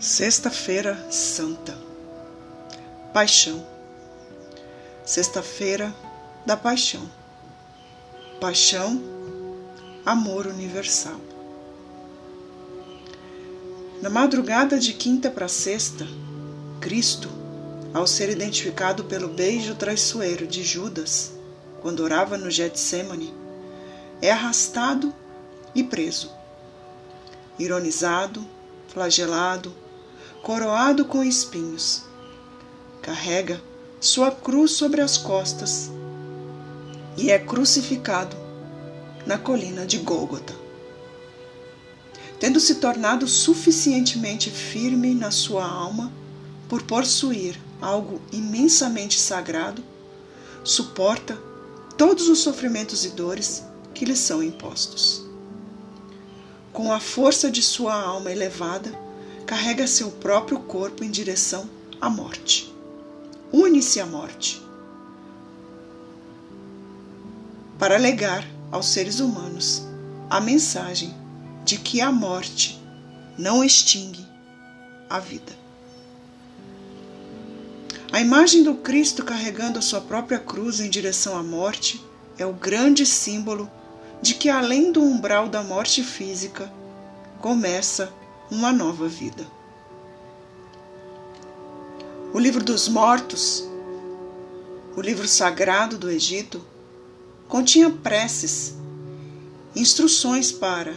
Sexta-feira Santa. Paixão. Sexta-feira da Paixão. Paixão, amor universal. Na madrugada de quinta para sexta, Cristo, ao ser identificado pelo beijo traiçoeiro de Judas, quando orava no Getsemane, é arrastado e preso. Ironizado, flagelado, coroado com espinhos. Carrega sua cruz sobre as costas e é crucificado na colina de Gólgota. Tendo se tornado suficientemente firme na sua alma por possuir algo imensamente sagrado, suporta todos os sofrimentos e dores que lhe são impostos. Com a força de sua alma elevada, carrega seu próprio corpo em direção à morte. Une-se à morte. Para legar aos seres humanos a mensagem de que a morte não extingue a vida. A imagem do Cristo carregando a sua própria cruz em direção à morte é o grande símbolo de que, além do umbral da morte física, começa uma nova vida. O livro dos mortos, o livro sagrado do Egito, continha preces, instruções para,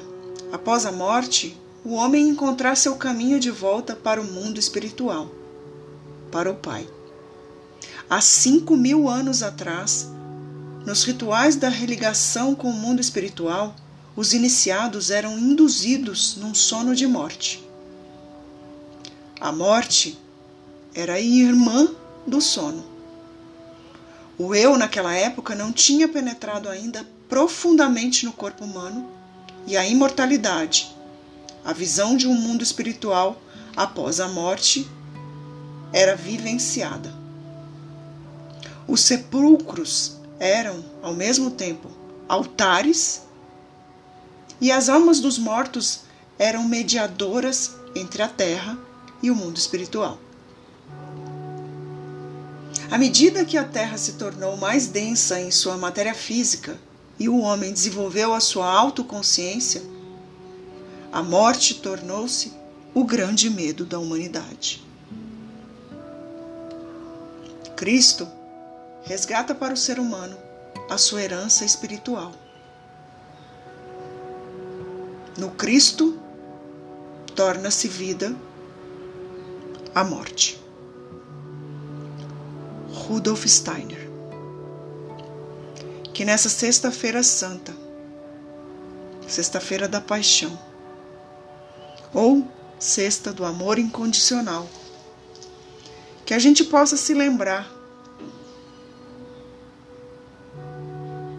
após a morte, o homem encontrar seu caminho de volta para o mundo espiritual, para o Pai. Há cinco mil anos atrás, nos rituais da religação com o mundo espiritual, os iniciados eram induzidos num sono de morte. A morte era irmã do sono. O eu, naquela época, não tinha penetrado ainda profundamente no corpo humano e a imortalidade, a visão de um mundo espiritual após a morte, era vivenciada. Os sepulcros eram, ao mesmo tempo, altares e as almas dos mortos eram mediadoras entre a terra e o mundo espiritual. À medida que a terra se tornou mais densa em sua matéria física e o homem desenvolveu a sua autoconsciência, a morte tornou-se o grande medo da humanidade. Cristo resgata para o ser humano a sua herança espiritual no Cristo, torna-se vida a morte. Rudolf Steiner. Que nessa Sexta-feira Santa, Sexta-feira da Paixão, ou Sexta do Amor Incondicional, que a gente possa se lembrar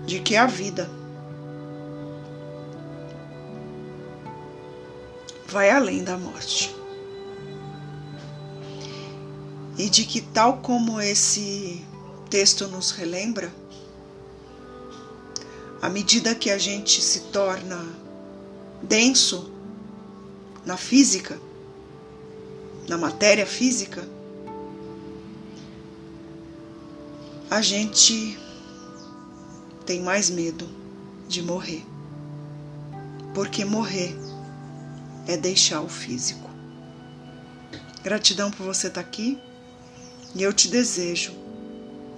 de que a vida vai além da morte. E de que, tal como esse texto nos relembra, à medida que a gente se torna denso na física, na matéria física, a gente tem mais medo de morrer. Porque morrer é deixar o físico. Gratidão por você estar aqui e eu te desejo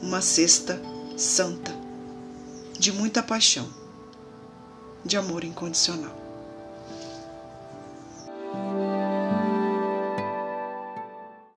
uma sexta santa, de muita paixão, de amor incondicional.